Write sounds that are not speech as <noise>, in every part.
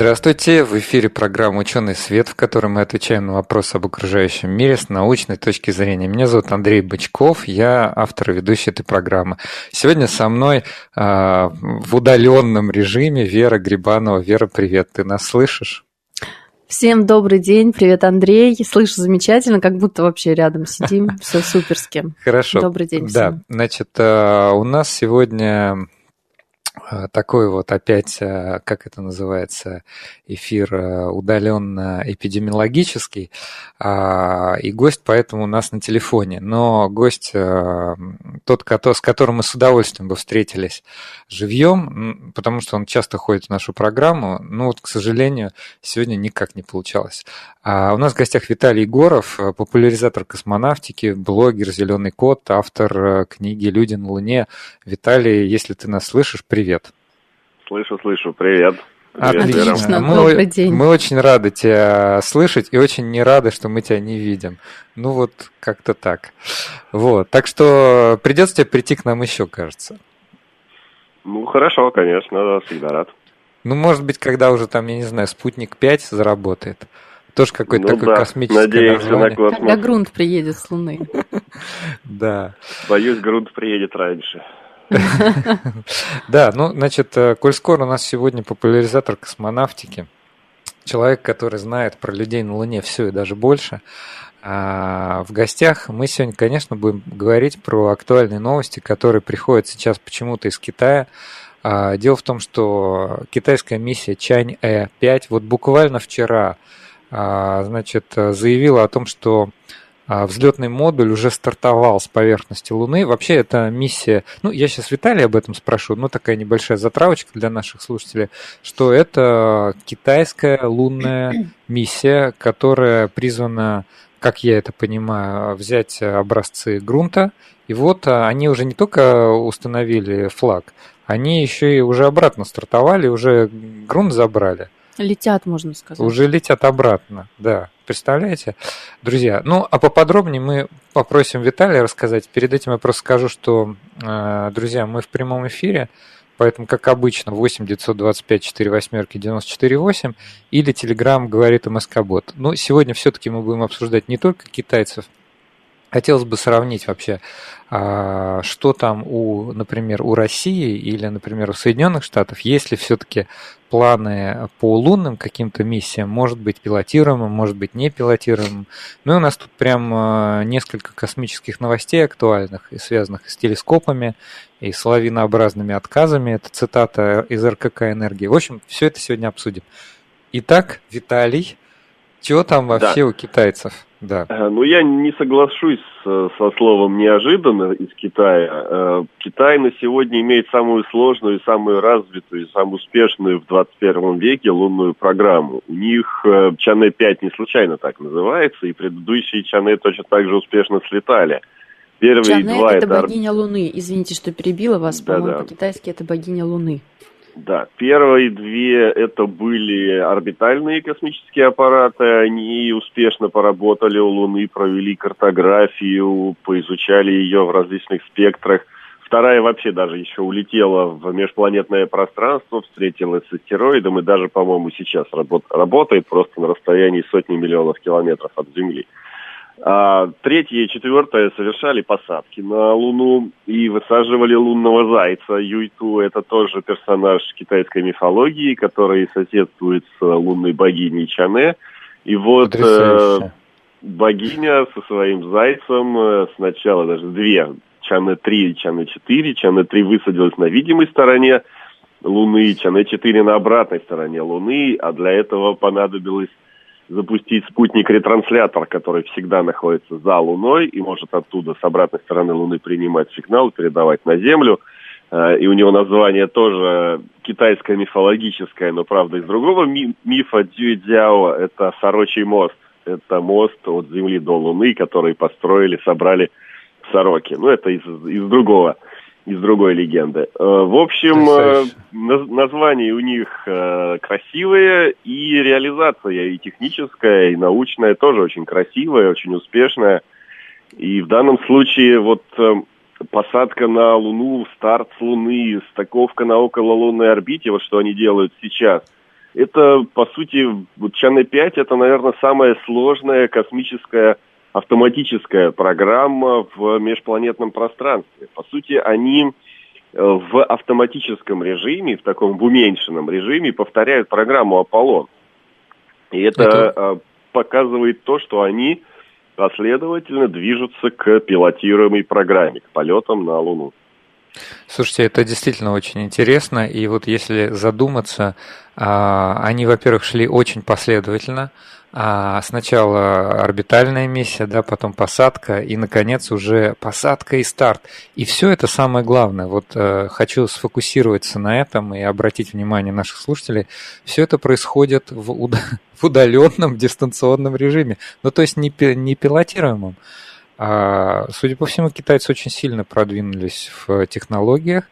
Здравствуйте, в эфире программа «Ученый свет», в которой мы отвечаем на вопросы об окружающем мире с научной точки зрения. Меня зовут Андрей Бычков, я автор и ведущий этой программы. Сегодня со мной э, в удаленном режиме Вера Грибанова. Вера, привет, ты нас слышишь? Всем добрый день, привет, Андрей. Слышу замечательно, как будто вообще рядом сидим, все суперски. Хорошо. Добрый день всем. Да, значит, э, у нас сегодня такой вот опять, э, как это называется, эфир э, удаленно эпидемиологический, а, и гость поэтому у нас на телефоне. Но гость, тот, с которым мы с удовольствием бы встретились живьем, потому что он часто ходит в нашу программу, но вот, к сожалению, сегодня никак не получалось. А у нас в гостях Виталий Егоров, популяризатор космонавтики, блогер «Зеленый кот», автор книги «Люди на Луне». Виталий, если ты нас слышишь, привет. Слышу, слышу. Привет. Отлично, мы, добрый день. Мы очень рады тебя слышать и очень не рады, что мы тебя не видим. Ну вот как-то так. Вот. Так что придется тебе прийти к нам еще, кажется. Ну хорошо, конечно, всегда рад. Ну, может быть, когда уже там, я не знаю, спутник 5 заработает. Тоже какой-то ну, такой да. космический Надеемся название. на космос. Когда грунт приедет с Луны. <laughs> Да. Боюсь, грунт приедет раньше. <laughs> Да, ну, значит, э, коль скоро у нас сегодня популяризатор космонавтики, человек, который знает про людей на Луне все и даже больше, а в гостях мы сегодня, конечно, будем говорить про актуальные новости, которые приходят сейчас почему-то из Китая. А, дело в том, что китайская миссия Чань-Э-5 вот буквально вчера значит, заявила о том, что а, взлетный модуль уже стартовал с поверхности Луны. Вообще эта миссия, ну я сейчас Виталия об этом спрошу, но такая небольшая затравочка для наших слушателей, что это китайская лунная <clears throat> миссия, которая призвана, как я это понимаю, взять образцы грунта. И вот а, они уже не только установили флаг, они еще и уже обратно стартовали, уже грунт забрали. Летят, можно сказать. Уже летят обратно, да. Представляете? Друзья, ну, а поподробнее мы попросим Виталия рассказать. Перед этим я просто скажу, что, э, друзья, мы в прямом эфире, поэтому, как обычно, 8 925 4 восьмерки 94 8 или Телеграм говорит МСК-бот. Но сегодня все-таки мы будем обсуждать не только китайцев, Хотелось бы сравнить вообще, а, что там у, например, у России или, например, у Соединенных Штатов, есть ли все-таки планы по лунным каким-то миссиям, может быть пилотируемым, может быть не пилотируемым. Ну и у нас тут прям а, несколько космических новостей актуальных, и связанных с телескопами, и с лавинообразными отказами. Это цитата из РКК «Энергии». В общем, все это сегодня обсудим. Итак, Виталий, что там вообще да. у китайцев? Да. Э, ну, я не соглашусь со словом «неожиданно» из Китая. Э, Китай на сегодня имеет самую сложную, самую развитую, самую успешную в 21 веке лунную программу. У них э, Чане-5 не случайно так называется, и предыдущие Чане точно так же успешно слетали. Первые это, это богиня Луны. Извините, что перебила вас. Да, По-моему, да. по-китайски это богиня Луны. Да, первые две это были орбитальные космические аппараты, они успешно поработали у Луны, провели картографию, поизучали ее в различных спектрах. Вторая вообще даже еще улетела в межпланетное пространство, встретилась с астероидом и даже, по-моему, сейчас работ- работает просто на расстоянии сотни миллионов километров от Земли. А, третье и четвертое совершали посадки на Луну и высаживали лунного зайца. Юйту – это тоже персонаж китайской мифологии, который соседствует с лунной богиней Чане. И вот э, богиня со своим зайцем э, сначала даже две, Чане-3 и Чане-4. Чане-3 высадилась на видимой стороне Луны, Чане-4 на обратной стороне Луны, а для этого понадобилось запустить спутник-ретранслятор, который всегда находится за Луной и может оттуда с обратной стороны Луны принимать сигнал, передавать на Землю. Э, и у него название тоже китайское мифологическое, но правда из другого ми- мифа Дюйдяо, это Сорочий мост. Это мост от Земли до Луны, который построили, собрали сороки. Ну, это из, из другого из другой легенды. Э, в общем, э, названия у них э, красивые, и реализация и техническая, и научная тоже очень красивая, очень успешная. И в данном случае вот посадка на Луну, старт с Луны, стыковка на окололунной орбите, вот что они делают сейчас, это, по сути, вот Чаны-5 это, наверное, самая сложная космическая автоматическая программа в межпланетном пространстве. По сути, они э, в автоматическом режиме, в таком в уменьшенном режиме повторяют программу Аполлон. И это, это... Э, показывает то, что они последовательно движутся к пилотируемой программе, к полетам на Луну. Слушайте, это действительно очень интересно. И вот если задуматься, а, они, во-первых, шли очень последовательно. А сначала орбитальная миссия, да, потом посадка и, наконец, уже посадка и старт. И все это самое главное. Вот э, хочу сфокусироваться на этом и обратить внимание наших слушателей. Все это происходит в, уд- <laughs> в удаленном дистанционном режиме. Ну, то есть не, не пилотируемом. А, судя по всему, китайцы очень сильно продвинулись в технологиях.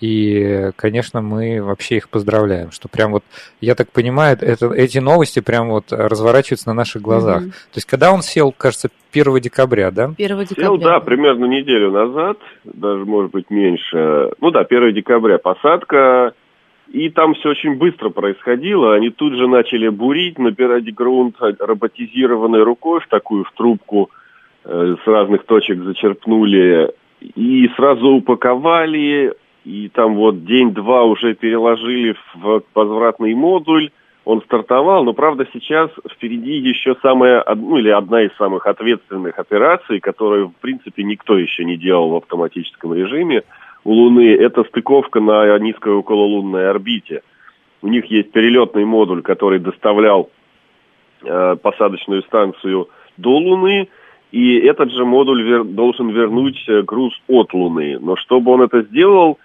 И, конечно, мы вообще их поздравляем, что прям вот, я так понимаю, это, эти новости прям вот разворачиваются на наших глазах. Mm-hmm. То есть, когда он сел, кажется, 1 декабря, да? 1 декабря. Сел, да, примерно неделю назад, даже, может быть, меньше. Ну да, 1 декабря посадка, и там все очень быстро происходило. Они тут же начали бурить, набирать грунт роботизированной рукой в такую, в трубку, э, с разных точек зачерпнули и сразу упаковали, и там вот день-два уже переложили в возвратный модуль, он стартовал, но правда сейчас впереди еще самая, ну или одна из самых ответственных операций, которую в принципе никто еще не делал в автоматическом режиме у Луны, это стыковка на низкой окололунной орбите. У них есть перелетный модуль, который доставлял э, посадочную станцию до Луны, и этот же модуль вер, должен вернуть э, груз от Луны. Но чтобы он это сделал,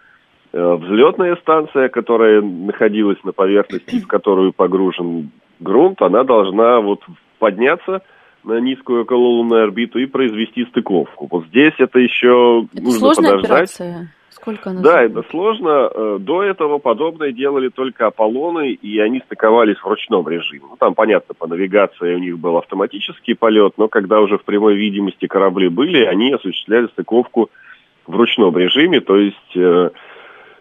взлетная станция, которая находилась на поверхности, в которую погружен грунт, она должна вот подняться на низкую окололунную орбиту и произвести стыковку. Вот здесь это еще это нужно сложная подождать. Операция? Сколько она да, это сложно. Э, до этого подобное делали только Аполлоны, и они стыковались в ручном режиме. Ну, там, понятно, по навигации у них был автоматический полет, но когда уже в прямой видимости корабли были, они осуществляли стыковку в ручном режиме, то есть э,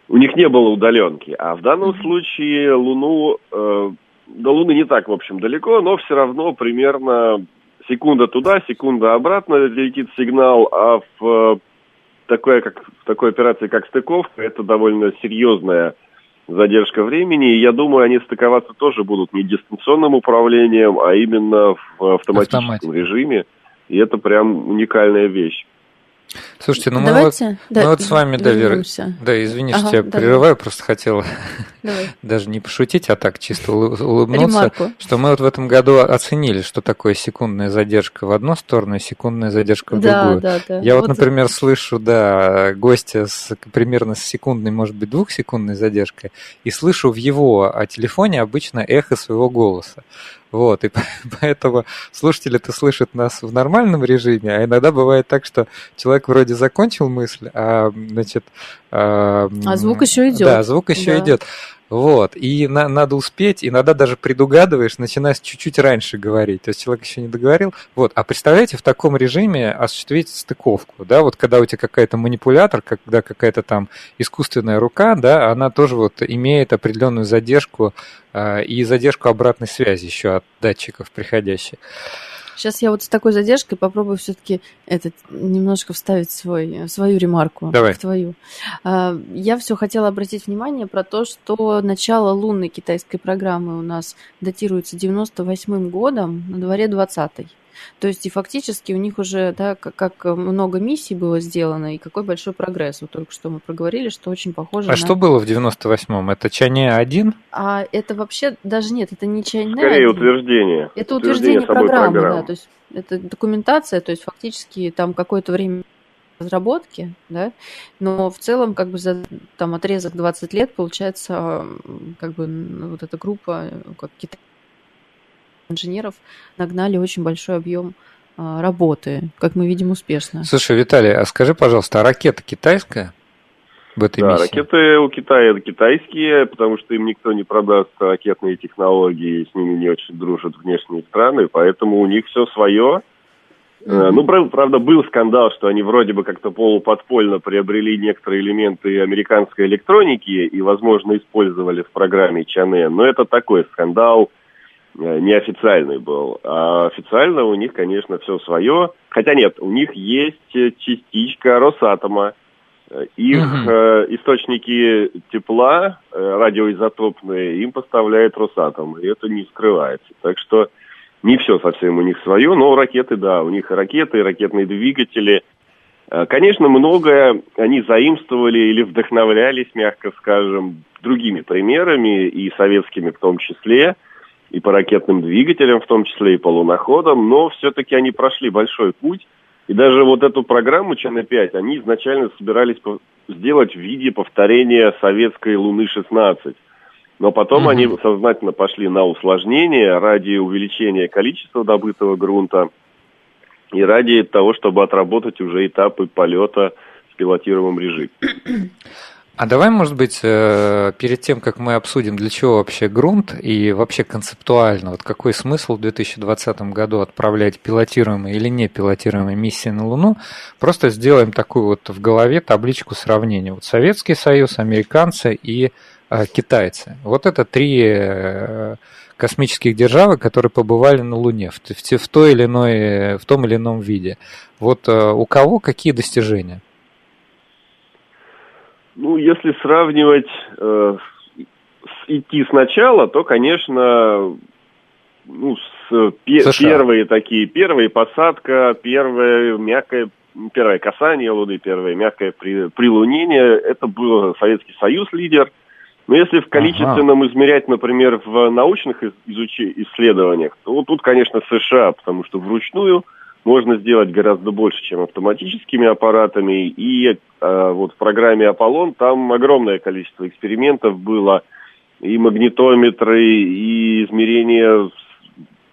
у них не было удаленки. А в данном случае Луну, э, до Луны не так, в общем, далеко, но все равно примерно секунда туда, секунда обратно летит сигнал, а в такой, как, в такой операции, как стыковка, это довольно серьезная задержка времени. И я думаю, они стыковаться тоже будут не дистанционным управлением, а именно в автоматическом Автоматик. режиме. И это прям уникальная вещь. Слушайте, ну Давайте, мы, вот, да, мы вот с вами, да, Вера, да, извините, ага, я давай. прерываю, просто хотела <laughs> давай. даже не пошутить, а так чисто улыбнуться, Ремарку. что мы вот в этом году оценили, что такое секундная задержка в одну сторону и секундная задержка в да, другую. Да, да. Я вот, вот слышу, слышу, да, гостя с примерно с секундной, может быть, двухсекундной задержкой, и слышу в его а телефоне обычно эхо своего голоса. Вот, и <laughs> поэтому слушатели-то слышат нас в нормальном режиме, а иногда бывает так, что человек вроде закончил мысль, а, значит... А, а звук еще идет. Да, звук еще да. идет. Вот, и на, надо успеть, иногда даже предугадываешь, начинаешь чуть-чуть раньше говорить, то есть человек еще не договорил. Вот, а представляете, в таком режиме осуществить стыковку, да, вот когда у тебя какая-то манипулятор, когда какая-то там искусственная рука, да, она тоже вот имеет определенную задержку э, и задержку обратной связи еще от датчиков приходящих. Сейчас я вот с такой задержкой попробую все-таки этот немножко вставить свой, свою ремарку Давай. в твою. А, я все хотела обратить внимание про то, что начало лунной китайской программы у нас датируется 98 годом, на дворе 20-й. То есть и фактически у них уже, да, как, много миссий было сделано и какой большой прогресс. Вот только что мы проговорили, что очень похоже а на... что было в 98-м? Это Чане-1? А это вообще даже нет, это не Чане Скорее утверждение. Это утверждение, утверждение программы, программы, да, то есть это документация, то есть фактически там какое-то время разработки, да, но в целом как бы за там отрезок 20 лет получается как бы вот эта группа как Китай инженеров нагнали очень большой объем а, работы, как мы видим, успешно. Слушай, Виталий, а скажи, пожалуйста, а ракета китайская? в этой да, миссии? ракеты у Китая китайские, потому что им никто не продаст ракетные технологии, с ними не очень дружат внешние страны, поэтому у них все свое. Mm-hmm. Ну, правда, был скандал, что они вроде бы как-то полуподпольно приобрели некоторые элементы американской электроники и, возможно, использовали в программе Чане, но это такой скандал, Э, неофициальный был. А официально у них, конечно, все свое. Хотя нет, у них есть частичка Росатома. Их угу. э, источники тепла, э, радиоизотопные, им поставляет Росатом. И это не скрывается. Так что не все совсем у них свое, но ракеты, да, у них ракеты, ракетные двигатели. Э, конечно, многое они заимствовали или вдохновлялись, мягко скажем, другими примерами, и советскими в том числе – и по ракетным двигателям, в том числе и по луноходам, но все-таки они прошли большой путь. И даже вот эту программу ЧН-5 они изначально собирались сделать в виде повторения советской Луны-16. Но потом mm-hmm. они сознательно пошли на усложнение ради увеличения количества добытого грунта и ради того, чтобы отработать уже этапы полета в пилотируемом режиме. <clears throat> А давай, может быть, э, перед тем, как мы обсудим, для чего вообще грунт и вообще концептуально, вот какой смысл в 2020 году отправлять пилотируемые или не пилотируемые миссии на Луну, просто сделаем такую вот в голове табличку сравнения. Вот Советский Союз, американцы и э, китайцы. Вот это три э, космических державы, которые побывали на Луне в, в, в, той или иной, в том или ином виде. Вот у кого какие достижения? Ну, если сравнивать, э, с, идти сначала, то, конечно, ну, с, пе, первые такие, первые посадка, первое мягкое, первое касание Луны, первое мягкое при, прилунение, это был Советский Союз лидер. Но если в количественном ага. измерять, например, в научных изуч... исследованиях, то вот тут, конечно, США, потому что вручную – можно сделать гораздо больше, чем автоматическими аппаратами. И э, вот в программе Аполлон там огромное количество экспериментов было, и магнитометры, и измерения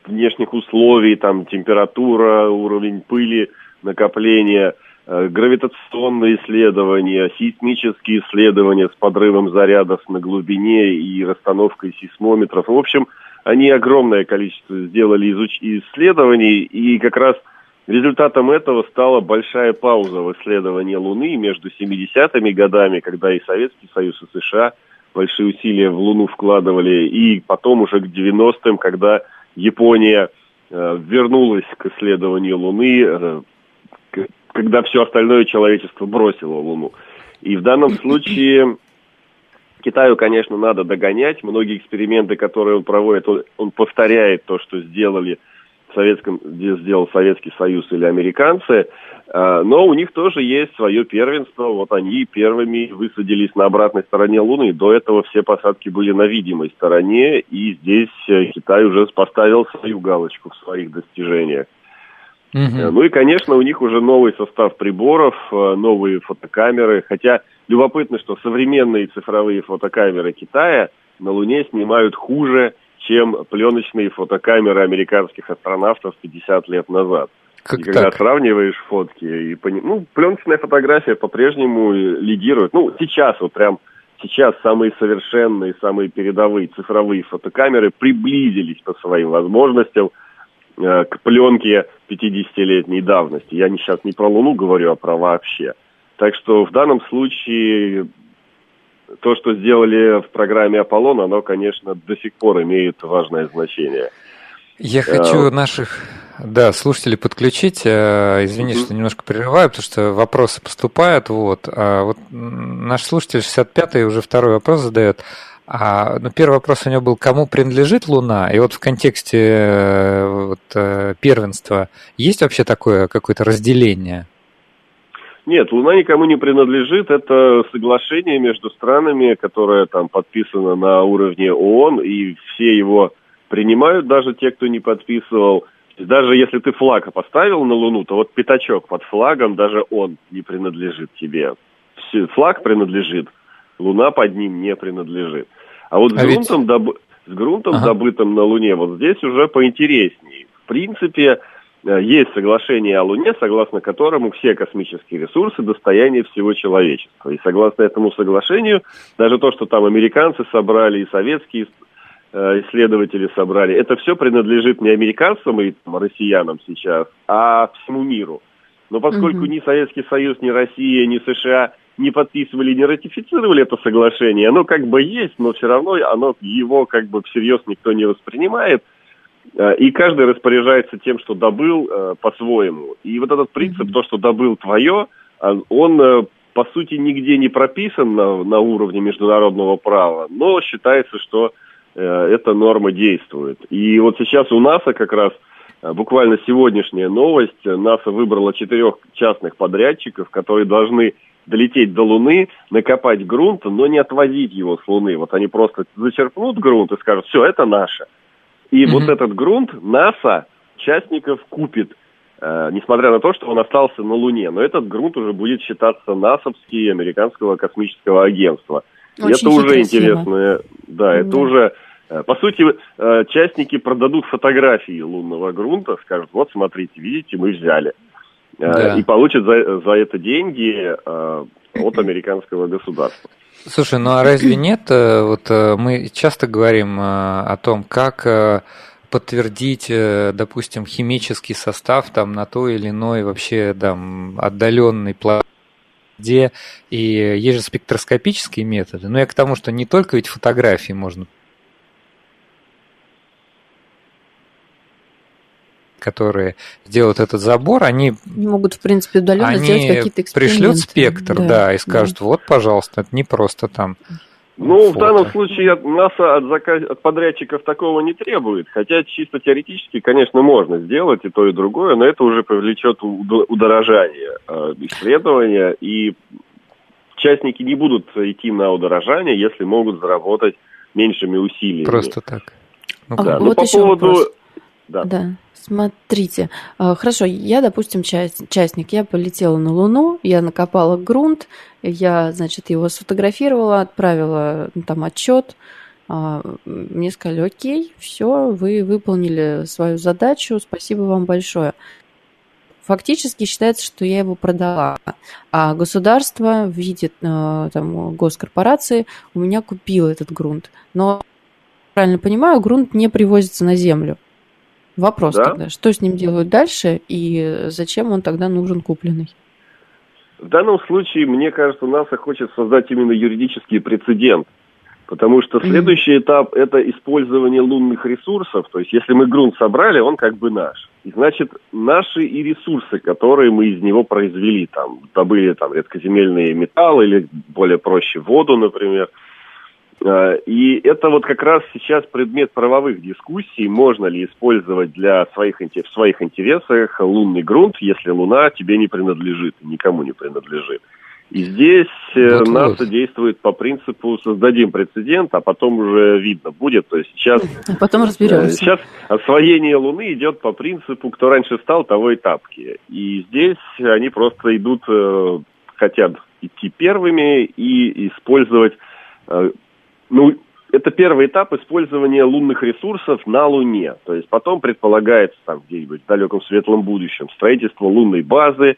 внешних условий, там температура, уровень пыли, накопление, э, гравитационные исследования, сейсмические исследования с подрывом зарядов на глубине и расстановкой сейсмометров. В общем, они огромное количество сделали изуч... исследований, и как раз – Результатом этого стала большая пауза в исследовании Луны между 70-ми годами, когда и Советский Союз, и США большие усилия в Луну вкладывали, и потом уже к 90-м, когда Япония э, вернулась к исследованию Луны, э, когда все остальное человечество бросило Луну. И в данном <laughs> случае Китаю, конечно, надо догонять. Многие эксперименты, которые он проводит, он, он повторяет то, что сделали Советском, где сделал Советский Союз или американцы, а, но у них тоже есть свое первенство. Вот они первыми высадились на обратной стороне Луны. До этого все посадки были на видимой стороне, и здесь э, Китай уже поставил свою галочку в своих достижениях. Угу. Ну и, конечно, у них уже новый состав приборов, э, новые фотокамеры. Хотя любопытно, что современные цифровые фотокамеры Китая на Луне снимают хуже, чем пленочные фотокамеры американских астронавтов 50 лет назад. Как и когда так? сравниваешь фотки, и пони... ну, пленочная фотография по-прежнему лидирует. Ну, сейчас вот прям сейчас самые совершенные, самые передовые цифровые фотокамеры приблизились по своим возможностям э, к пленке 50-летней давности. Я не, сейчас не про Луну говорю, а про вообще. Так что в данном случае то, что сделали в программе «Аполлон», оно, конечно, до сих пор имеет важное значение. Я а... хочу наших да, слушателей подключить. Э, извини, mm-hmm. что немножко прерываю, потому что вопросы поступают. Вот, а вот наш слушатель 65-й уже второй вопрос задает. А, ну, первый вопрос у него был, кому принадлежит Луна? И вот в контексте э, вот, э, первенства есть вообще такое какое-то разделение? Нет, Луна никому не принадлежит. Это соглашение между странами, которое там подписано на уровне ООН, и все его принимают, даже те, кто не подписывал. Даже если ты флаг поставил на Луну, то вот пятачок под флагом, даже он не принадлежит тебе. Флаг принадлежит, Луна под ним не принадлежит. А вот с а грунтом, ведь... доб... с грунтом, ага. добытым на Луне, вот здесь уже поинтереснее. В принципе, есть соглашение о Луне, согласно которому все космические ресурсы – достояние всего человечества. И согласно этому соглашению, даже то, что там американцы собрали и советские э, исследователи собрали, это все принадлежит не американцам и там, россиянам сейчас, а всему миру. Но поскольку угу. ни Советский Союз, ни Россия, ни США не подписывали, не ратифицировали это соглашение, оно как бы есть, но все равно оно, его как бы всерьез никто не воспринимает. Э, и каждый распоряжается тем, что добыл э, по-своему. И вот этот принцип, то, что добыл твое, а, он э, по сути нигде не прописан на, на уровне международного права, но считается, что эта норма действует. И вот сейчас у НАСА как раз буквально сегодняшняя новость. НАСА выбрала четырех частных подрядчиков, которые должны долететь до Луны, накопать грунт, но не отвозить его с Луны. Вот они просто зачерпнут грунт и скажут, все, это наше. И mm-hmm. вот этот грунт НАСА частников купит, э, несмотря на то, что он остался на Луне. Но этот грунт уже будет считаться НАСАвский американского космического агентства. Очень это уже интересно. Да, это уже... Э, по сути, э, частники продадут фотографии лунного грунта, скажут, вот смотрите, видите, мы взяли. Э, да. и получит за, за это деньги от американского государства. Слушай, ну а разве нет, э, вот мы часто говорим о том, как подтвердить, допустим, химический состав там на той или иной вообще там отдаленной планете, и есть же спектроскопические методы. Но я к тому, что не только ведь фотографии можно которые делают этот забор, они... они могут, в принципе, удаленно они сделать какие-то эксперименты. пришлют спектр, да, да и скажут, да. вот, пожалуйста, это не просто там ну, фото. в данном случае НАСА от, заказ... от подрядчиков такого не требует, хотя чисто теоретически, конечно, можно сделать и то, и другое, но это уже повлечет удорожание э, исследования, и участники не будут идти на удорожание, если могут заработать меньшими усилиями. Просто так. Ну, а, да. вот ну, по поводу... Вопрос. Да. да. Смотрите, а, хорошо, я, допустим, часть, частник, я полетела на Луну, я накопала грунт, я, значит, его сфотографировала, отправила ну, там отчет, а, мне сказали, окей, все, вы выполнили свою задачу, спасибо вам большое. Фактически считается, что я его продала, а государство в виде а, там, госкорпорации у меня купило этот грунт. Но, правильно понимаю, грунт не привозится на Землю. Вопрос да? тогда, что с ним делают дальше и зачем он тогда нужен купленный? В данном случае, мне кажется, НАСА хочет создать именно юридический прецедент. Потому что следующий этап – это использование лунных ресурсов. То есть, если мы грунт собрали, он как бы наш. И значит, наши и ресурсы, которые мы из него произвели, там, добыли там редкоземельные металлы или более проще воду, например – и это вот как раз сейчас предмет правовых дискуссий, можно ли использовать для своих, в своих интересах лунный грунт, если Луна тебе не принадлежит, никому не принадлежит. И здесь э, вот, НАСА вот. действует по принципу создадим прецедент, а потом уже видно будет. То есть сейчас, а потом разберемся. Э, сейчас освоение Луны идет по принципу, кто раньше стал, того и тапки. И здесь они просто идут, хотят идти первыми и использовать ну, это первый этап использования лунных ресурсов на Луне. То есть потом предполагается там где-нибудь в далеком светлом будущем строительство лунной базы.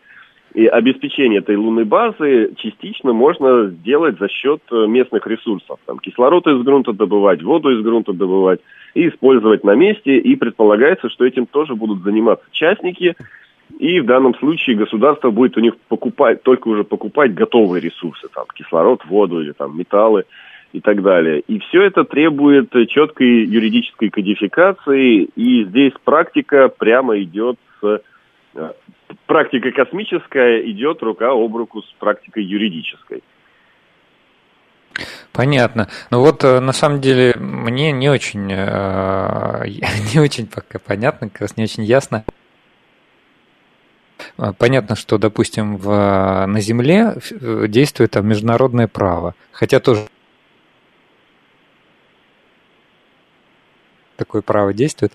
И обеспечение этой лунной базы частично можно сделать за счет э, местных ресурсов. Там кислород из грунта добывать, воду из грунта добывать и использовать на месте. И предполагается, что этим тоже будут заниматься частники. И в данном случае государство будет у них покупать, только уже покупать готовые ресурсы, там кислород, воду или там металлы и так далее. И все это требует четкой юридической кодификации, и здесь практика прямо идет с... Э, практика космическая идет рука об руку с практикой юридической. Понятно. Ну вот э, на самом деле мне не очень, э, <laughs> не очень пока понятно, как раз не очень ясно. Понятно, что, допустим, в, на Земле действует там международное право, хотя тоже такое право действует.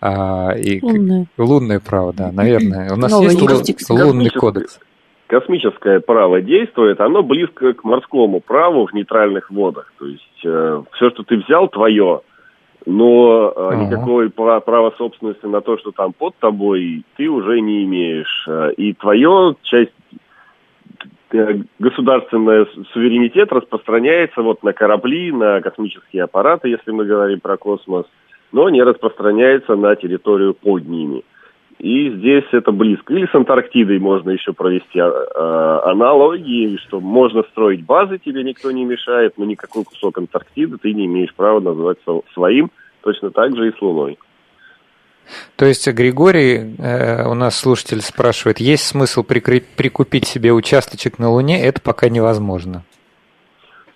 А, и лунное. лунное право, да, наверное. У нас Новый есть лунный кодекс. Космическое право действует, оно близко к морскому праву в нейтральных водах. То есть э, все, что ты взял, твое. но uh-huh. никакой права собственности на то, что там под тобой, ты уже не имеешь. И твое часть Э, государственный суверенитет распространяется вот на корабли, на космические аппараты, если мы говорим про космос, но не распространяется на территорию под ними. И здесь это близко. Или с Антарктидой можно еще провести а, аналогии, что можно строить базы, тебе никто не мешает, но никакой кусок Антарктиды ты не имеешь права называть своим, точно так же и с Луной. То есть Григорий, э, у нас слушатель спрашивает, есть смысл прикупить себе участочек на Луне? Это пока невозможно.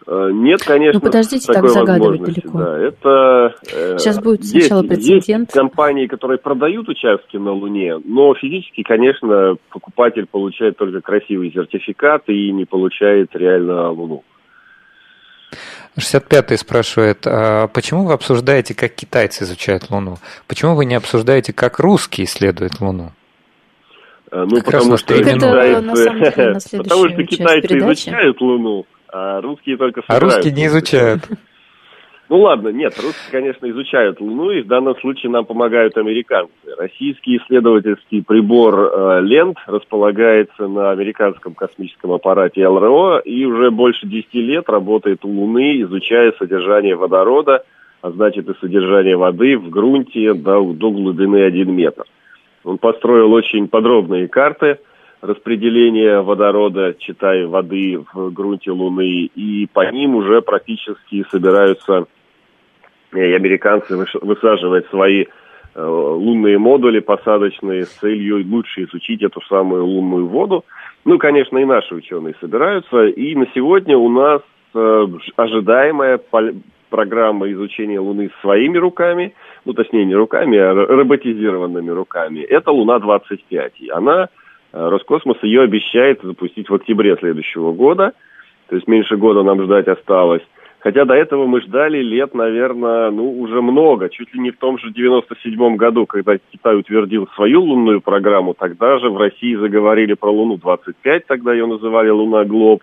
Э, нет, конечно. Ну подождите так загадывать далеко. Да, это э, сейчас будет сначала есть, прецедент. Есть компании, которые продают участки на Луне, но физически, конечно, покупатель получает только красивый сертификат и не получает реально Луну. 65-й спрашивает, а почему вы обсуждаете, как китайцы изучают Луну? Почему вы не обсуждаете, как русские исследуют Луну? А, ну, как <laughs> потому что, китайцы, потому что китайцы изучают Луну, а русские только А русские не изучают. <laughs> Ну ладно, нет, русские, конечно, изучают Луну, и в данном случае нам помогают американцы. Российский исследовательский прибор э, «Лент» располагается на американском космическом аппарате ЛРО и уже больше 10 лет работает у Луны, изучая содержание водорода, а значит и содержание воды в грунте до, до глубины 1 метр. Он построил очень подробные карты распределения водорода, читай, воды в грунте Луны, и по ним уже практически собираются и американцы высаживают свои э, лунные модули посадочные с целью лучше изучить эту самую лунную воду. Ну, конечно, и наши ученые собираются. И на сегодня у нас э, ожидаемая программа изучения Луны своими руками, ну, точнее, не руками, а роботизированными руками, это Луна-25. И она, э, Роскосмос ее обещает запустить в октябре следующего года. То есть меньше года нам ждать осталось. Хотя до этого мы ждали лет, наверное, ну, уже много. Чуть ли не в том же 97-м году, когда Китай утвердил свою лунную программу, тогда же в России заговорили про Луну-25, тогда ее называли Луна Глоб.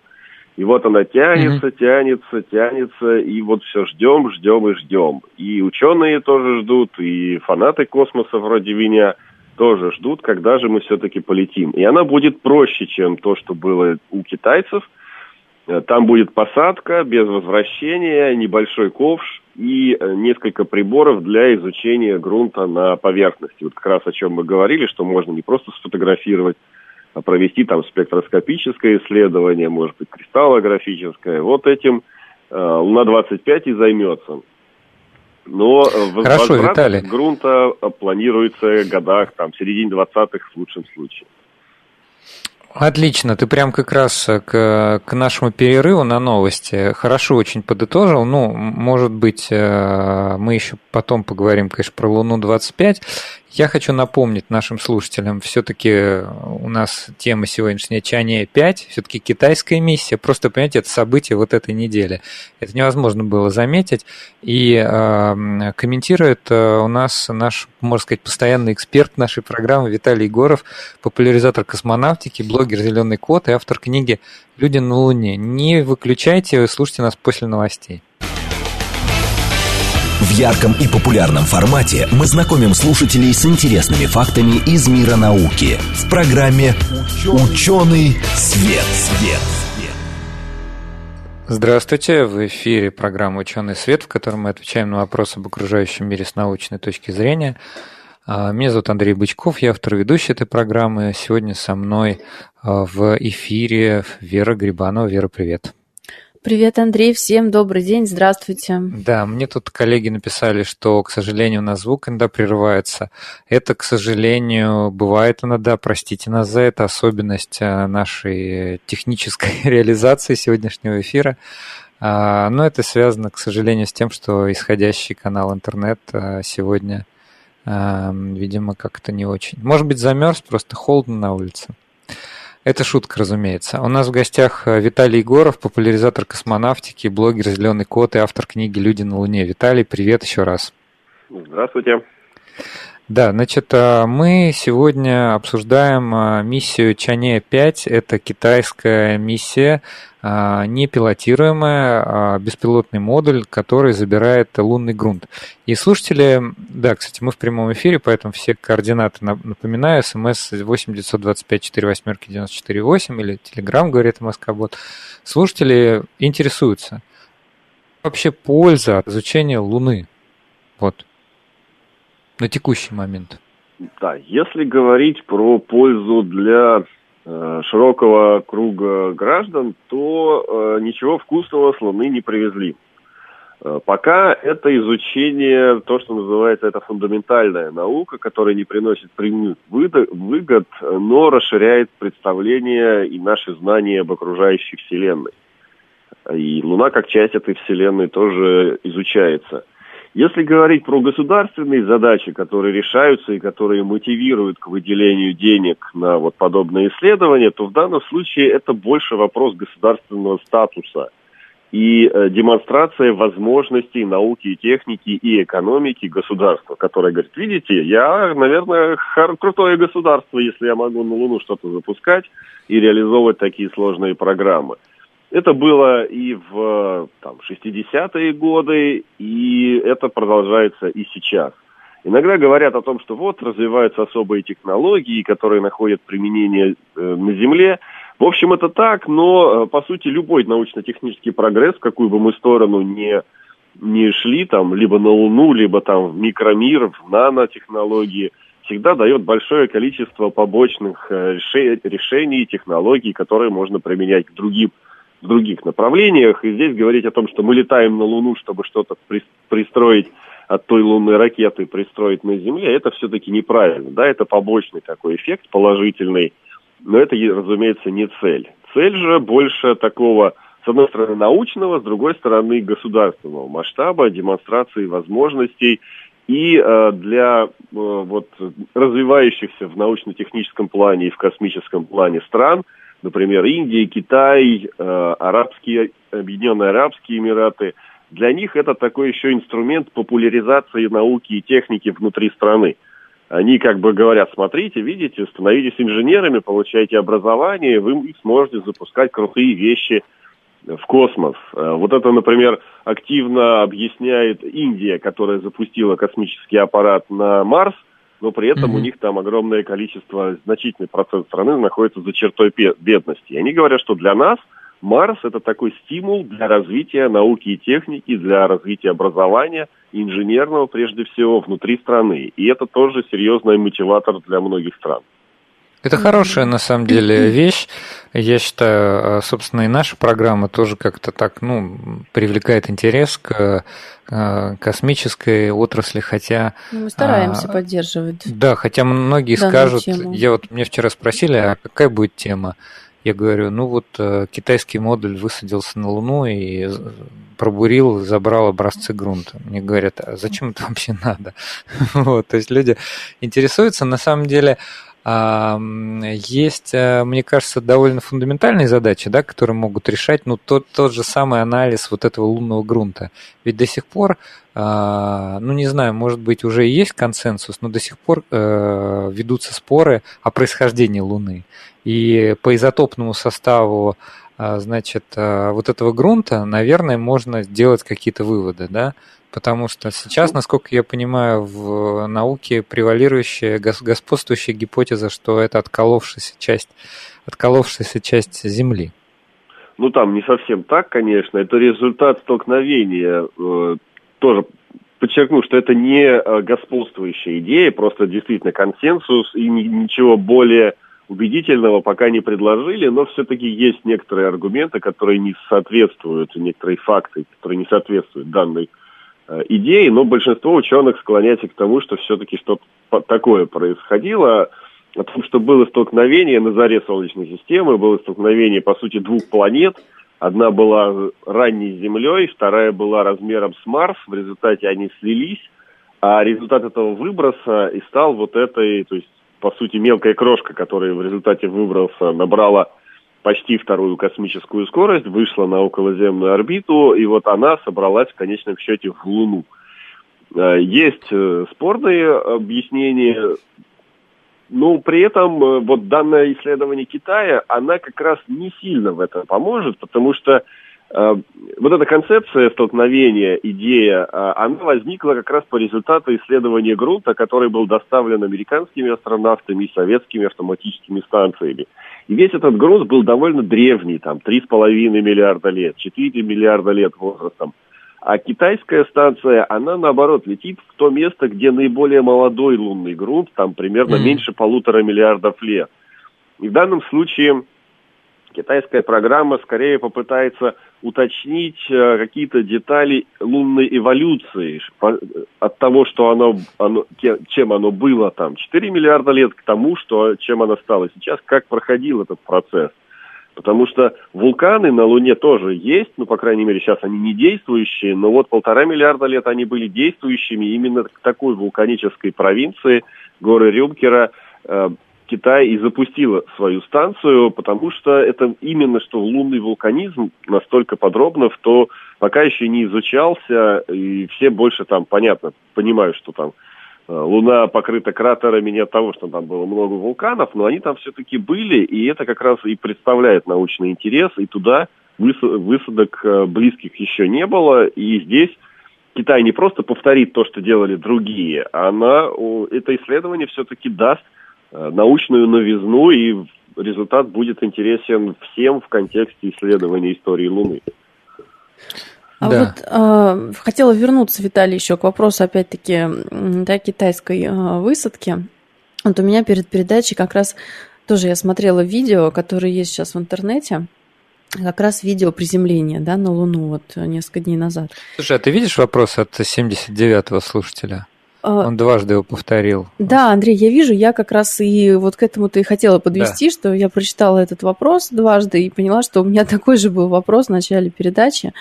И вот она тянется, mm-hmm. тянется, тянется, и вот все ждем, ждем и ждем. И ученые тоже ждут, и фанаты космоса вроде меня тоже ждут, когда же мы все-таки полетим. И она будет проще, чем то, что было у китайцев – Э, там будет посадка без возвращения, небольшой ковш и э, несколько приборов для изучения грунта на поверхности. Вот как раз о чем мы говорили, что можно не просто сфотографировать, а провести там спектроскопическое исследование, может быть, кристаллографическое. Вот этим э, Луна-25 и займется. Но Хорошо, возврат Виталий. грунта планируется в годах, там, в середине 20-х в лучшем случае. Отлично, ты прям как раз к, к нашему перерыву на новости хорошо очень подытожил. Ну, может быть, э, мы еще потом поговорим, конечно, про Луну-25. Я хочу напомнить нашим слушателям, все-таки у нас тема сегодняшняя Чане 5, все-таки китайская миссия. Просто, понимаете, это событие вот этой недели. Это невозможно было заметить. И э, комментирует э, у нас наш, можно сказать, постоянный эксперт нашей программы Виталий Егоров, популяризатор космонавтики, блогер «Зеленый кот» и автор книги «Люди на Луне». Не выключайте, слушайте нас после новостей. В ярком и популярном формате мы знакомим слушателей с интересными фактами из мира науки в программе «Ученый свет». свет. Здравствуйте, в эфире программа «Ученый свет», в которой мы отвечаем на вопросы об окружающем мире с научной точки зрения. А, меня зовут Андрей Бычков, я автор и ведущий этой программы. Сегодня со мной а, в эфире Вера Грибанова. Вера, привет. Привет, Андрей, всем добрый день, здравствуйте. Да, мне тут коллеги написали, что, к сожалению, у нас звук иногда прерывается. Это, к сожалению, бывает иногда, простите нас за это, особенность а, нашей технической <laughs> реализации сегодняшнего эфира. А, но это связано, к сожалению, с тем, что исходящий канал интернет а, сегодня, видимо, как-то не очень. Может быть, замерз, просто холодно на улице. Это шутка, разумеется. У нас в гостях э, Виталий Егоров, популяризатор космонавтики, блогер «Зеленый кот» и автор книги «Люди на Луне». Виталий, привет еще раз. Здравствуйте. Да, значит, а, мы сегодня обсуждаем а, миссию Чане-5. Это китайская миссия, а, непилотируемая, беспилотный модуль, который забирает лунный грунт. И слушатели, да, кстати, мы в прямом эфире, поэтому все координаты напоминаю. СМС 8 925 4 восьмерки 94 8 или Телеграм, говорит Москва-бот. Слушатели интересуются. Вообще польза изучения Луны? Вот на текущий момент? Да, если говорить про пользу для э, широкого круга граждан, то э, ничего вкусного с Луны не привезли. Э, пока это изучение, то, что называется, это фундаментальная наука, которая не приносит прямых выгод, но расширяет представление и наши знания об окружающей Вселенной. И Луна как часть этой Вселенной тоже изучается. Если говорить про государственные задачи, которые решаются и которые мотивируют к выделению денег на вот подобные исследования, то в данном случае это больше вопрос государственного статуса и э, демонстрация возможностей науки и техники и экономики государства, которое говорит, видите, я, наверное, крутое государство, если я могу на Луну что-то запускать и реализовывать такие сложные программы. Это было и в там, 60-е годы, и это продолжается и сейчас. Иногда говорят о том, что вот развиваются особые технологии, которые находят применение э, на Земле. В общем, это так, но, э, по сути, любой научно-технический прогресс, в какую бы мы сторону не, не шли, там, либо на Луну, либо там в микромир, в нанотехнологии, всегда дает большое количество побочных э, решений, технологий, которые можно применять к другим в других направлениях. И здесь говорить о том, что мы летаем на Луну, чтобы что-то пристроить от той лунной ракеты пристроить на Земле, это все-таки неправильно. Да, это побочный такой эффект, положительный, но это, разумеется, не цель. Цель же больше такого, с одной стороны, научного, с другой стороны, государственного масштаба, демонстрации возможностей и э, для э, вот, развивающихся в научно-техническом плане и в космическом плане стран – например, Индия, Китай, э, Арабские, Объединенные Арабские Эмираты, для них это такой еще инструмент популяризации науки и техники внутри страны. Они как бы говорят, смотрите, видите, становитесь инженерами, получаете образование, вы сможете запускать крутые вещи в космос. Э, вот это, например, активно объясняет Индия, которая запустила космический аппарат на Марс – но при этом mm-hmm. у них там огромное количество, значительный процент страны находится за чертой бедности. И они говорят, что для нас Марс это такой стимул для развития науки и техники, для развития образования, инженерного прежде всего, внутри страны. И это тоже серьезный мотиватор для многих стран. Это хорошая, на самом деле, <clears throat> вещь. Я считаю, а, собственно, и наша программа тоже как-то так, ну, привлекает интерес к а, космической отрасли, хотя... Ну, мы стараемся а, поддерживать. Да, хотя многие скажут... Тему. Я вот, мне вчера спросили, а какая будет тема? Я говорю, ну вот э, китайский модуль высадился на Луну и пробурил, забрал образцы грунта. Мне говорят, а зачем это вообще надо? <laughs> вот, то есть люди интересуются. На самом деле, есть, э, мне кажется, довольно фундаментальные задачи, да, которые могут решать, ну, тот, тот же самый анализ вот этого лунного грунта. Ведь до сих пор, а, ну, не знаю, может быть, уже и есть консенсус, но до сих пор э, ведутся споры о происхождении Луны. И по изотопному составу значит, э, вот этого грунта, наверное, можно сделать какие-то выводы, да, Потому что сейчас, насколько я понимаю, в науке превалирующая, господствующая гипотеза, что это отколовшаяся часть, отколовшаяся часть Земли. Ну, там не совсем так, конечно. Это результат столкновения. Э, тоже подчеркну, что это не э, господствующая идея, просто действительно консенсус, и ничего более убедительного пока не предложили, но все-таки есть некоторые аргументы, которые не соответствуют, некоторые факты, которые не соответствуют данной Э, идеи, но большинство ученых склоняется к тому, что все-таки что-то такое происходило, о том, что было столкновение на заре Солнечной системы, было столкновение, по сути, двух планет. Одна была ранней Землей, вторая была размером с Марс. В результате они слились, а результат этого выброса и стал вот этой, то есть, по сути, мелкая крошка, которая в результате выброса набрала почти вторую космическую скорость, вышла на околоземную орбиту, и вот она собралась в конечном счете в Луну. Есть спорные объяснения, но при этом вот данное исследование Китая, она как раз не сильно в этом поможет, потому что Э, вот эта концепция столкновения, идея, э, она возникла как раз по результату исследования грунта, который был доставлен американскими астронавтами и советскими автоматическими станциями. И весь этот грунт был довольно древний, там 3,5 миллиарда лет, 4 миллиарда лет возрастом. А китайская станция, она наоборот летит в то место, где наиболее молодой лунный грунт, там примерно mm-hmm. меньше полутора миллиардов лет. И в данном случае китайская программа скорее попытается уточнить э, какие-то детали лунной эволюции от того, что оно, оно, чем оно было там 4 миллиарда лет, к тому, что, чем оно стало сейчас, как проходил этот процесс. Потому что вулканы на Луне тоже есть, ну, по крайней мере, сейчас они не действующие, но вот полтора миллиарда лет они были действующими именно к такой вулканической провинции, горы Рюмкера, э, Китай и запустила свою станцию, потому что это именно что лунный вулканизм настолько подробно, что пока еще не изучался, и все больше там, понятно, понимают, что там э, Луна покрыта кратерами не от того, что там было много вулканов, но они там все-таки были, и это как раз и представляет научный интерес, и туда высадок э, близких еще не было, и здесь Китай не просто повторит то, что делали другие, она, это исследование все-таки даст научную новизну, и результат будет интересен всем в контексте исследования истории Луны. А да. вот э, хотела вернуться, Виталий, еще к вопросу, опять-таки, да, китайской э, высадки. Вот у меня перед передачей как раз тоже я смотрела видео, которое есть сейчас в интернете, как раз видео приземления, да, на Луну вот несколько дней назад. Слушай, а ты видишь вопрос от 79-го слушателя? А, Он дважды его повторил. Да, Андрей, я вижу, я как раз и вот к этому-то и хотела подвести, да. что я прочитала этот вопрос дважды и поняла, что у меня <laughs> такой же был вопрос в начале передачи.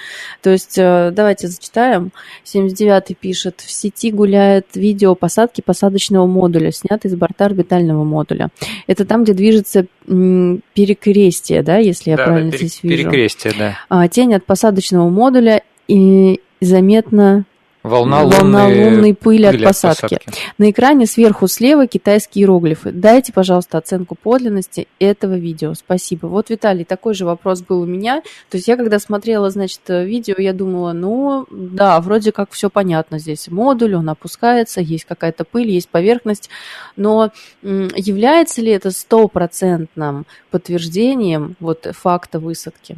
То есть, э, давайте зачитаем. 79-й пишет, в сети гуляет видео посадки посадочного модуля, снятый с борта орбитального модуля. Это там, где движется перекрестие, да, если я да, правильно пере- здесь вижу. Перекрестие, да. А, тень от посадочного модуля и заметно Волна, Волна лунной, лунной пыли, пыли от, посадки. от посадки. На экране сверху слева китайские иероглифы. Дайте, пожалуйста, оценку подлинности этого видео. Спасибо. Вот, Виталий, такой же вопрос был у меня. То есть я, когда смотрела, значит, видео, я думала, ну, да, вроде как все понятно. Здесь модуль, он опускается, есть какая-то пыль, есть поверхность. Но является ли это стопроцентным подтверждением вот факта высадки?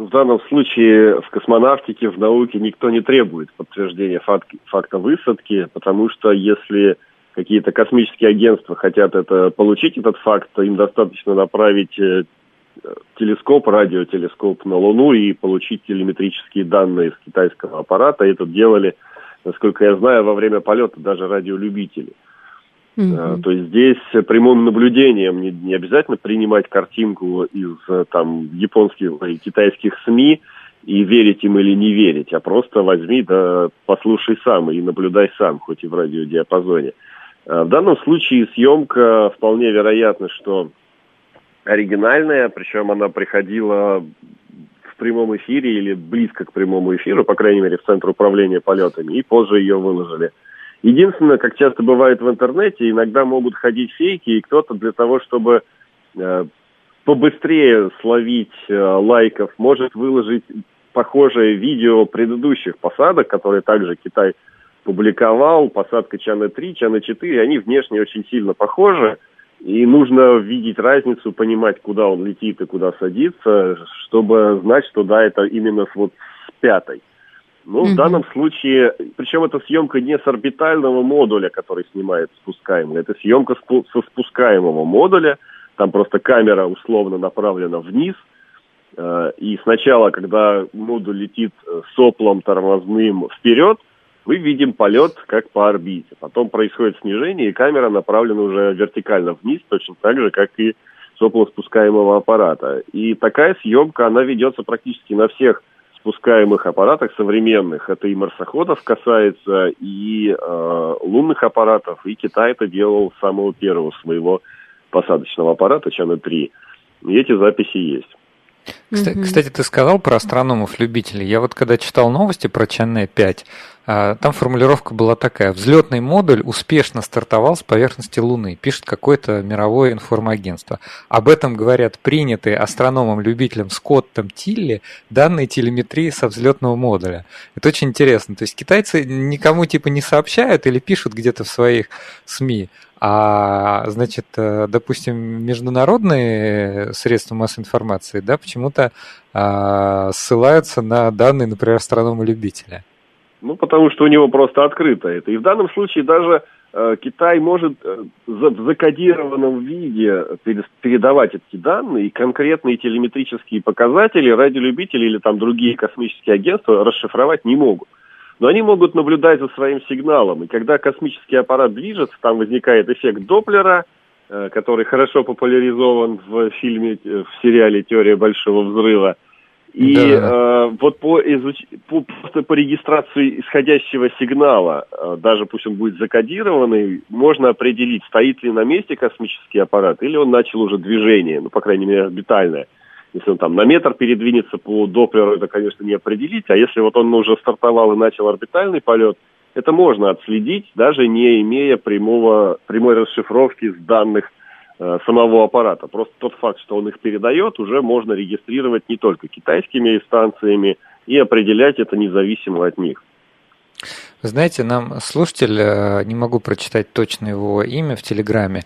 В данном случае в космонавтике, в науке никто не требует подтверждения факта, факта высадки, потому что если какие-то космические агентства хотят это получить, этот факт, им достаточно направить э, телескоп, радиотелескоп на Луну и получить телеметрические данные с китайского аппарата. Это делали, насколько я знаю, во время полета даже радиолюбители. Mm-hmm. То есть здесь прямым наблюдением не, не обязательно принимать картинку из там японских и китайских СМИ и верить им или не верить, а просто возьми да послушай сам и наблюдай сам, хоть и в радиодиапазоне. А в данном случае съемка вполне вероятно, что оригинальная, причем она приходила в прямом эфире или близко к прямому эфиру, по крайней мере, в Центр управления полетами, и позже ее выложили. Единственное, как часто бывает в интернете, иногда могут ходить фейки, и кто-то для того, чтобы э, побыстрее словить э, лайков, может выложить похожее видео предыдущих посадок, которые также Китай публиковал, посадка Чана-3, Чана-4, они внешне очень сильно похожи, и нужно видеть разницу, понимать, куда он летит и куда садится, чтобы знать, что да, это именно вот с пятой. Ну, mm в данном случае, причем это съемка не с орбитального модуля, который снимает спускаемый, это съемка со спускаемого модуля, там просто камера условно направлена вниз, э, и сначала, когда модуль летит соплом тормозным вперед, мы видим полет как по орбите. Потом происходит снижение, и камера направлена уже вертикально вниз, точно так же, как и сопло спускаемого аппарата. И такая съемка, она ведется практически на всех спускаемых аппаратах современных. Это и марсоходов касается, и э, лунных аппаратов. И Китай это делал с самого первого своего посадочного аппарата Чана-3. И эти записи есть. Кстати, mm-hmm. кстати, ты сказал про астрономов-любителей. Я вот когда читал новости про Чанне 5, А, там формулировка была такая. Взлетный модуль успешно стартовал с поверхности Луны, пишет какое-то мировое информагентство. Об этом говорят принятые астрономом-любителем Скоттом Тилли данные телеметрии со взлетного модуля. Это очень интересно. То есть китайцы никому типа не сообщают или пишут где-то в своих СМИ, а, значит, э, допустим, международные средства массовой информации, да, почему-то а, ссылаются на данные, например, астронома-любителя. Ну, потому что у него просто открыто это. И в данном случае даже э, Китай может э, в закодированном виде передавать эти данные, и конкретные телеметрические показатели радиолюбители или там другие космические агентства расшифровать не могут. Но они могут наблюдать за своим сигналом. И когда космический аппарат движется, там возникает эффект Доплера, э, который хорошо популяризован в фильме, э, в сериале «Теория большого взрыва». И да. э, вот по, изуч... по, просто по регистрации исходящего сигнала, э, даже пусть он будет закодированный, можно определить, стоит ли на месте космический аппарат, или он начал уже движение, ну, по крайней мере, орбитальное. Если он там на метр передвинется по Доплеру, это, конечно, не определить. А если вот он уже стартовал и начал орбитальный полет, это можно отследить, даже не имея прямого, прямой расшифровки с данных самого аппарата. Просто тот факт, что он их передает, уже можно регистрировать не только китайскими станциями и определять это независимо от них. знаете, нам слушатель, э, не могу прочитать точно его имя в Телеграме,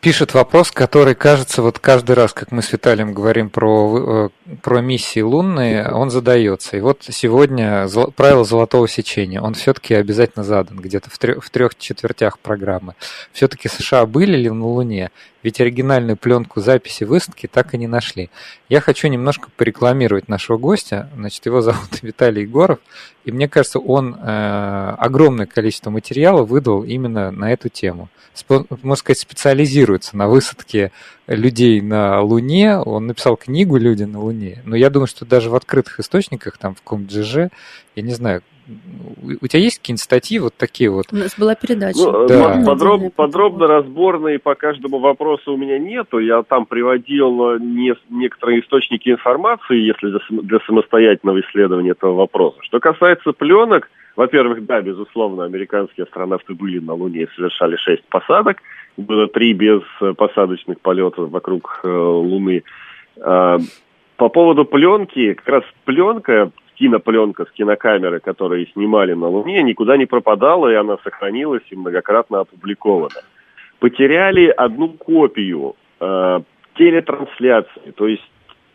пишет вопрос, который, кажется, вот каждый раз, как мы с Виталием говорим про, э, про миссии лунные, он задается. И вот сегодня правило золотого сечения, он все-таки обязательно задан где-то в трех, в трех четвертях программы. Все-таки США были ли на Луне? Ведь оригинальную пленку записи выставки так и не нашли. Я хочу немножко порекламировать нашего гостя. Значит, его зовут <laughs> Виталий Егоров. И мне кажется, он э, огромное количество материала выдал именно на эту тему. Можно сказать, специализируется на высадке людей на Луне. Он написал книгу «Люди на Луне». Но я думаю, что даже в открытых источниках, там в каком-то я не знаю, у тебя есть какие-нибудь статьи вот такие вот? У нас была передача. Ну, да. подроб, подробно разборные по каждому вопросу у меня нету. Я там приводил не, некоторые источники информации, если для, для самостоятельного исследования этого вопроса. Что касается пленок, во-первых, да, безусловно, американские астронавты были на Луне и совершали шесть посадок. Было три без посадочных полетов вокруг э, Луны. Э, по поводу пленки, как раз пленка кинопленка с кинокамеры, которые снимали на Луне, никуда не пропадала, и она сохранилась и многократно опубликована. Потеряли одну копию э, телетрансляции, то есть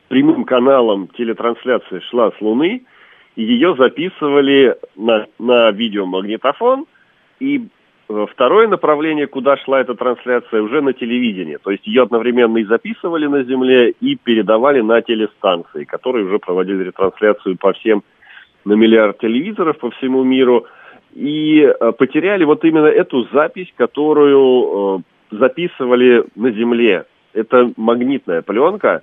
прямым каналом телетрансляция шла с Луны, и ее записывали на, на видеомагнитофон, и второе направление, куда шла эта трансляция, уже на телевидении. То есть ее одновременно и записывали на Земле, и передавали на телестанции, которые уже проводили ретрансляцию по всем на миллиард телевизоров по всему миру. И э, потеряли вот именно эту запись, которую э, записывали на Земле. Это магнитная пленка,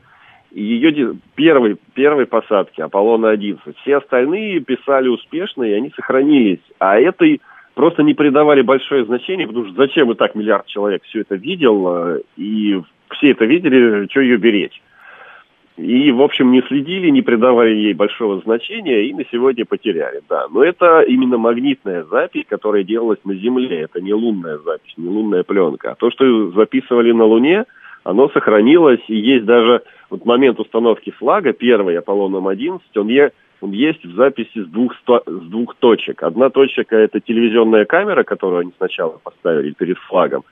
ее первой, первой посадки, Аполлона-11. Все остальные писали успешно, и они сохранились. А этой просто не придавали большое значение, потому что зачем и так миллиард человек все это видел, э, и все это видели, что ее беречь. И, в общем, не следили, не придавали ей большого значения и на сегодня потеряли, да. Но это именно магнитная запись, которая делалась на Земле. Это не лунная запись, не лунная пленка. А то, что записывали на Луне, оно сохранилось. И есть даже вот момент установки флага, первый Аполлоном-11, он, е, он есть в записи с двух, с двух точек. Одна точка – это телевизионная камера, которую они сначала поставили перед флагом,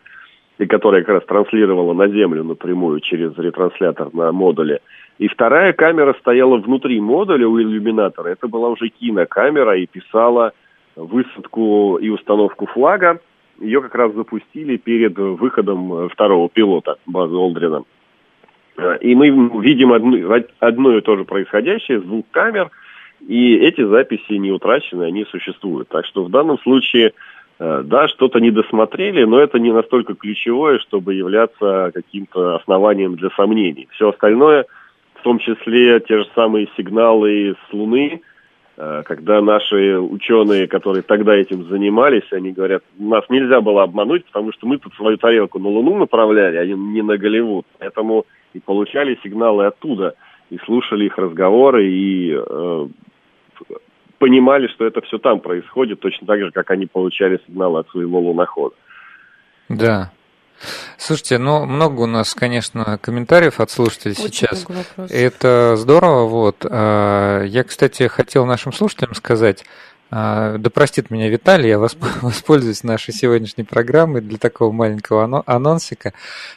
и которая как раз транслировала на Землю напрямую через ретранслятор на модуле. И вторая камера стояла внутри модуля у иллюминатора. Это была уже кинокамера и писала высадку и установку флага. Ее как раз запустили перед выходом второго пилота базы Олдрина. И мы видим одно, одно и то же происходящее с двух камер – и эти записи не утрачены, они существуют. Так что в данном случае, э, да, что-то не досмотрели, но это не настолько ключевое, чтобы являться каким-то основанием для сомнений. Все остальное, в том числе те же самые сигналы с Луны, э, когда наши ученые, которые тогда этим занимались, они говорят, нас нельзя было обмануть, потому что мы тут свою тарелку на Луну направляли, а не на Голливуд. Поэтому и получали сигналы оттуда, и слушали их разговоры, и э, понимали, что это все там происходит, точно так же, как они получали сигналы от своего лунохода. Да. Слушайте, ну много у нас, конечно, комментариев от слушателей Очень сейчас. Это здорово, вот. А, я, кстати, хотел нашим слушателям сказать, да простит меня Виталий, я <laughs> воспользуюсь нашей сегодняшней программой для такого маленького анонсика.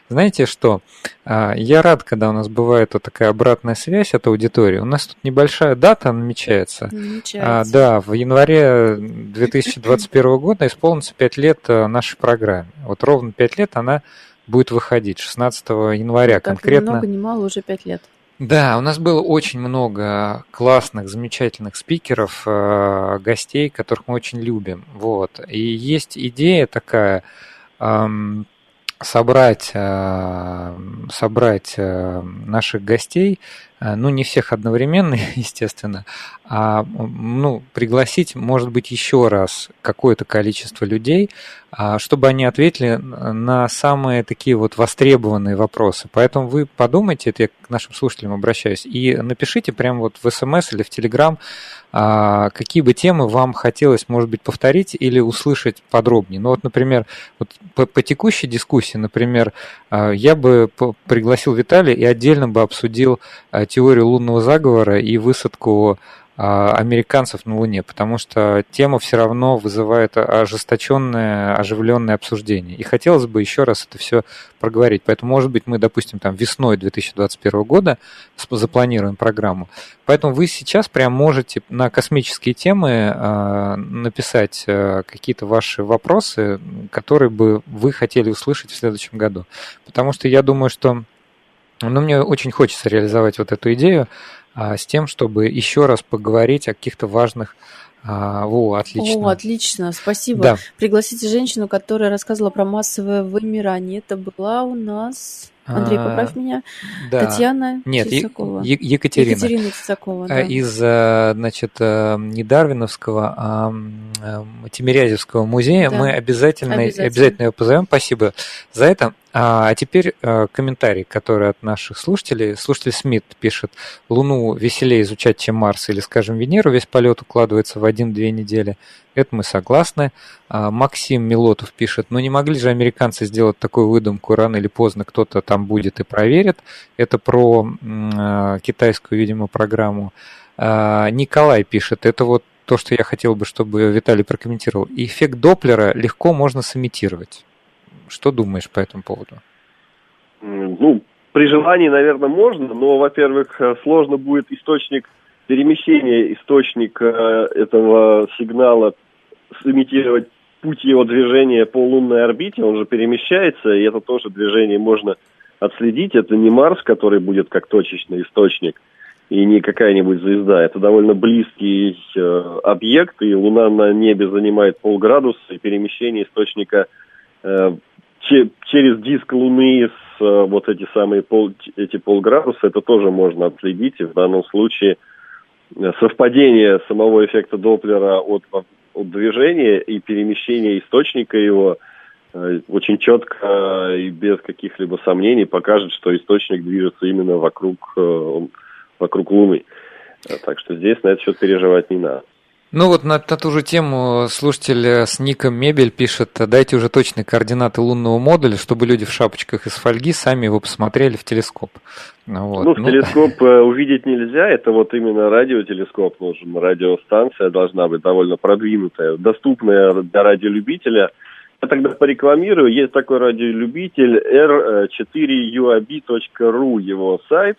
Знаете что? А, я рад, когда у нас бывает вот такая обратная связь от аудитории. У нас тут небольшая дата намечается. намечается. А, да, в январе 2021 года исполнится 5 лет э, нашей программе. Вот ровно 5 лет она будет выходить 16 января ну, конкретно. Ни много ни мало, уже 5 лет. Да, у нас было очень много классных, замечательных спикеров, э, гостей, которых мы очень любим. Вот. И есть идея такая собрать, э, собрать э, наших гостей, ну, не всех одновременно, <laughs> естественно, а ну, пригласить, может быть, еще раз какое-то количество людей, а, чтобы они ответили на самые такие вот востребованные вопросы. Поэтому вы подумайте, это я к нашим слушателям обращаюсь, и напишите прямо вот в смс или в Телеграм, а, какие бы темы вам хотелось, может быть, повторить или услышать подробнее. Ну вот, например, вот по, по текущей дискуссии, например, а, я бы пригласил Виталия и отдельно бы обсудил теорию лунного заговора и высадку а, американцев на Луне, потому что тема все равно вызывает ожесточенное, оживленное обсуждение. И хотелось бы еще раз это все проговорить. Поэтому, может быть, мы, допустим, там весной 2021 года запланируем программу. Поэтому вы сейчас прям можете на космические темы а, написать а, какие-то ваши вопросы, которые бы вы хотели услышать в следующем году. Потому что я думаю, что ну, мне очень хочется реализовать вот эту идею а, с тем, чтобы еще раз поговорить о каких-то важных а, о, отлично. О, отлично, спасибо. Да. Пригласите женщину, которая рассказывала про массовое вымирание. Это была у нас... Андрей, а, поправь меня. Да. Татьяна Нет, Тесакова. Е- Екатерина. Екатерина Тесакова, да. Из, э, значит, не Дарвиновского, а Тимирязевского музея. Да. Мы обязательно, обязательно. обязательно ее позовем. Спасибо за это. А теперь э, комментарий, который от наших слушателей. Слушатель Смит пишет, Луну веселее изучать, чем Марс или, скажем, Венеру. Весь полет укладывается в один-две недели. Это мы согласны. А Максим Милотов пишет, ну не могли же американцы сделать такую выдумку, рано или поздно кто-то там будет и проверит. Это про э, китайскую, видимо, программу. А, Николай пишет, это вот то, что я хотел бы, чтобы Виталий прокомментировал. Эффект Доплера легко можно сымитировать. Что думаешь по этому поводу? Ну, при желании, наверное, можно, но, во-первых, э, сложно будет источник перемещения, источник э, этого сигнала сымитировать путь его движения по лунной орбите, он же перемещается, и это тоже движение можно отследить. Это не Марс, который будет как точечный источник, и не какая-нибудь звезда. Это довольно близкий э, объект, и Луна на небе занимает полградуса, и перемещение источника э, через диск Луны с э, вот эти самые пол, эти полградуса, это тоже можно отследить. И в данном случае э, совпадение самого эффекта Доплера от, от движения и перемещения источника его э, очень четко и без каких-либо сомнений покажет, что источник движется именно вокруг, вокруг Луны. Так что здесь на этот счет переживать не надо. Ну вот на, на ту же тему слушатель с ником Мебель пишет, дайте уже точные координаты лунного модуля, чтобы люди в шапочках из фольги сами его посмотрели в телескоп. Вот. Ну, в ну... телескоп э, увидеть нельзя, это вот именно радиотелескоп нужен, радиостанция должна быть довольно продвинутая, доступная для радиолюбителя. Я тогда порекламирую, есть такой радиолюбитель r4uab.ru, его сайт.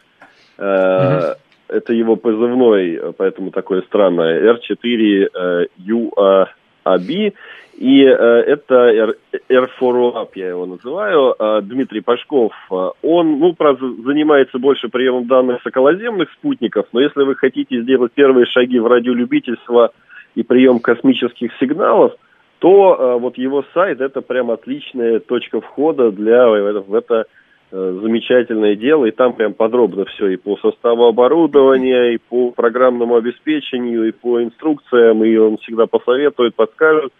Угу это его позывной, поэтому такое странное, R4UAB, и э, это R4UP, я его называю, э, Дмитрий Пашков. Он, ну, правда, занимается больше приемом данных с околоземных спутников, но если вы хотите сделать первые шаги в радиолюбительство и прием космических сигналов, то э, вот его сайт это прям отличная точка входа для в это Э, замечательное дело, и там прям подробно все и по составу оборудования, и по программному обеспечению, и по инструкциям, и он всегда посоветует, подскажет.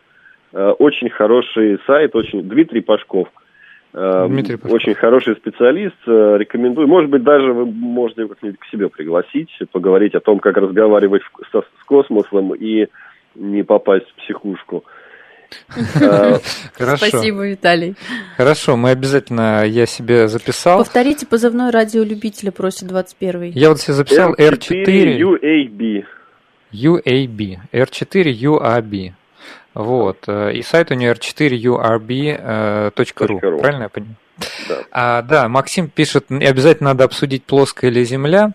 Э, очень хороший сайт, очень Дмитрий Пашков. Дмитрий Очень хороший специалист, рекомендую. Может быть, даже вы можете к себе пригласить, поговорить о том, как разговаривать с космосом и не попасть в психушку. <laughs> Хорошо. Спасибо, Виталий. Хорошо, мы обязательно, я себе записал. Повторите позывной радиолюбителя, просит 21 Я вот себе записал R4 UAB. UAB. R4 UAB. Вот. Э, и сайт у нее r4urb.ru. Правильно я понимаю? Да. А, да, Максим пишет, обязательно надо обсудить плоская или земля.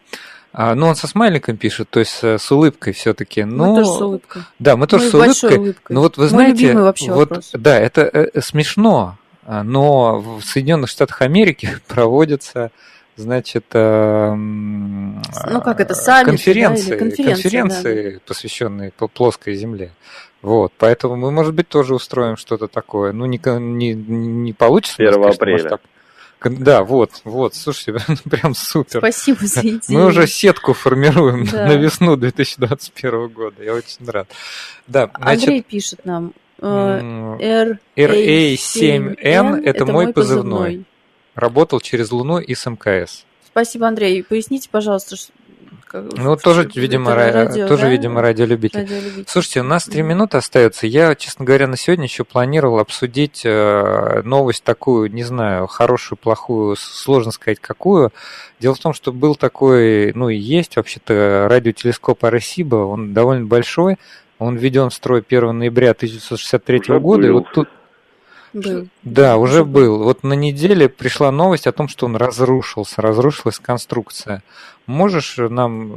А, ну, он со смайликом пишет, то есть с улыбкой все-таки. Но... Мы тоже с улыбкой. Да, мы тоже мы с улыбкой. улыбкой. Но вот вы Мой знаете, вообще вот, вопрос. да, это э, смешно, а, но в Соединенных Штатах Америки <laughs> проводятся значит, э, ну как это, саммиты, конференции, да, конференции, конференции да. посвященные плоской Земле. Вот, поэтому мы, может быть, тоже устроим что-то такое. Ну, не, не, не получится. 1 конечно, апреля. Может, так, да, вот, вот, слушайте, <laughs> прям супер. Спасибо за идею. Мы уже сетку формируем да. на весну 2021 года. Я очень рад. Да, значит, Андрей пишет нам. RA7N э, это, это мой позывной. позывной. Работал через Луну и с МКС. Спасибо, Андрей. Поясните, пожалуйста, ну, тоже, видимо, радио, тоже, да? видимо, радиолюбитель. радиолюбитель. Слушайте, у нас три минуты остается. Я, честно говоря, на сегодня еще планировал обсудить э, новость такую, не знаю, хорошую, плохую, сложно сказать, какую. Дело в том, что был такой, ну и есть вообще-то радиотелескоп Аресиба, он довольно большой, он введен в строй 1 ноября 1963 Уже года, и вот тут был. Да, уже был. Вот на неделе пришла новость о том, что он разрушился, разрушилась конструкция. Можешь нам э,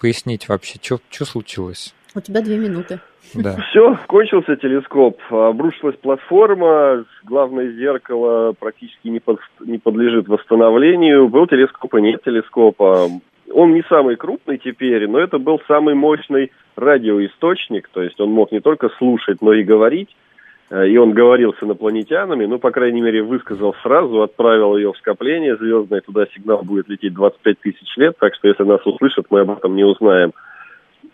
пояснить вообще, что случилось? У тебя две минуты. Да. <laughs> Все, кончился телескоп, обрушилась платформа, главное зеркало практически не, под, не подлежит восстановлению. Был телескоп и нет телескопа. Он не самый крупный теперь, но это был самый мощный радиоисточник, то есть он мог не только слушать, но и говорить. Э, и он говорил с инопланетянами, ну, по крайней мере, высказал сразу, отправил ее в скопление звездное, туда сигнал будет лететь 25 тысяч лет, так что если нас услышат, мы об этом не узнаем.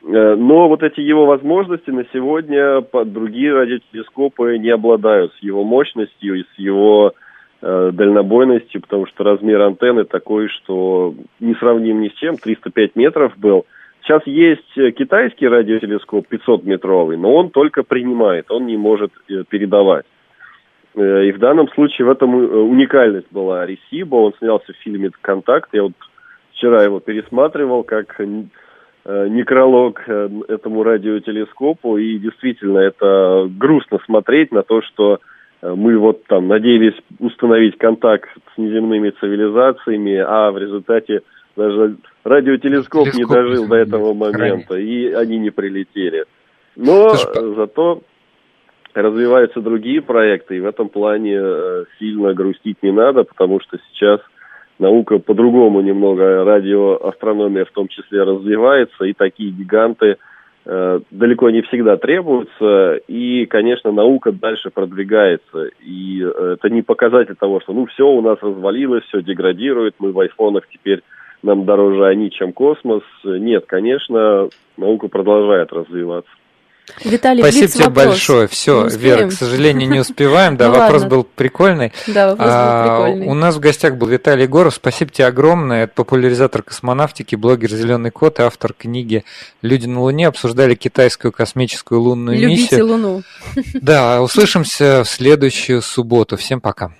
Э, но вот эти его возможности на сегодня другие радиотелескопы не обладают с его мощностью и с его э, дальнобойностью, потому что размер антенны такой, что не сравним ни с чем, 305 метров был – Сейчас есть э, китайский радиотелескоп 500-метровый, но он только принимает, он не может э, передавать. Э, и в данном случае в этом уникальность была Ресиба. Он снялся в фильме «Контакт». Я вот вчера его пересматривал как некролог этому радиотелескопу. И действительно, это грустно смотреть на то, что мы вот там надеялись установить контакт с неземными цивилизациями, а в результате даже радиотелескоп Телескоп не дожил до этого момента, и они не прилетели. Но Слушай, зато развиваются другие проекты, и в этом плане э, сильно грустить не надо, потому что сейчас наука по-другому немного, радиоастрономия в том числе развивается, и такие гиганты э, далеко не всегда требуются, и, конечно, наука дальше продвигается, и э, это не показатель того, что ну все у нас развалилось, все деградирует, мы в айфонах теперь нам дороже они, чем космос. Нет, конечно, наука продолжает развиваться. Виталий, Спасибо тебе вопрос. большое. Все, Вера, к сожалению, не успеваем. Да, ну, вопрос был прикольный. Да, вопрос был прикольный. У нас в гостях был Виталий Горов. Спасибо тебе огромное. Это популяризатор космонавтики, блогер «Зеленый кот» и автор книги «Люди на Луне». Обсуждали китайскую космическую лунную Любите миссию. Луну. Да, услышимся в следующую субботу. Всем пока.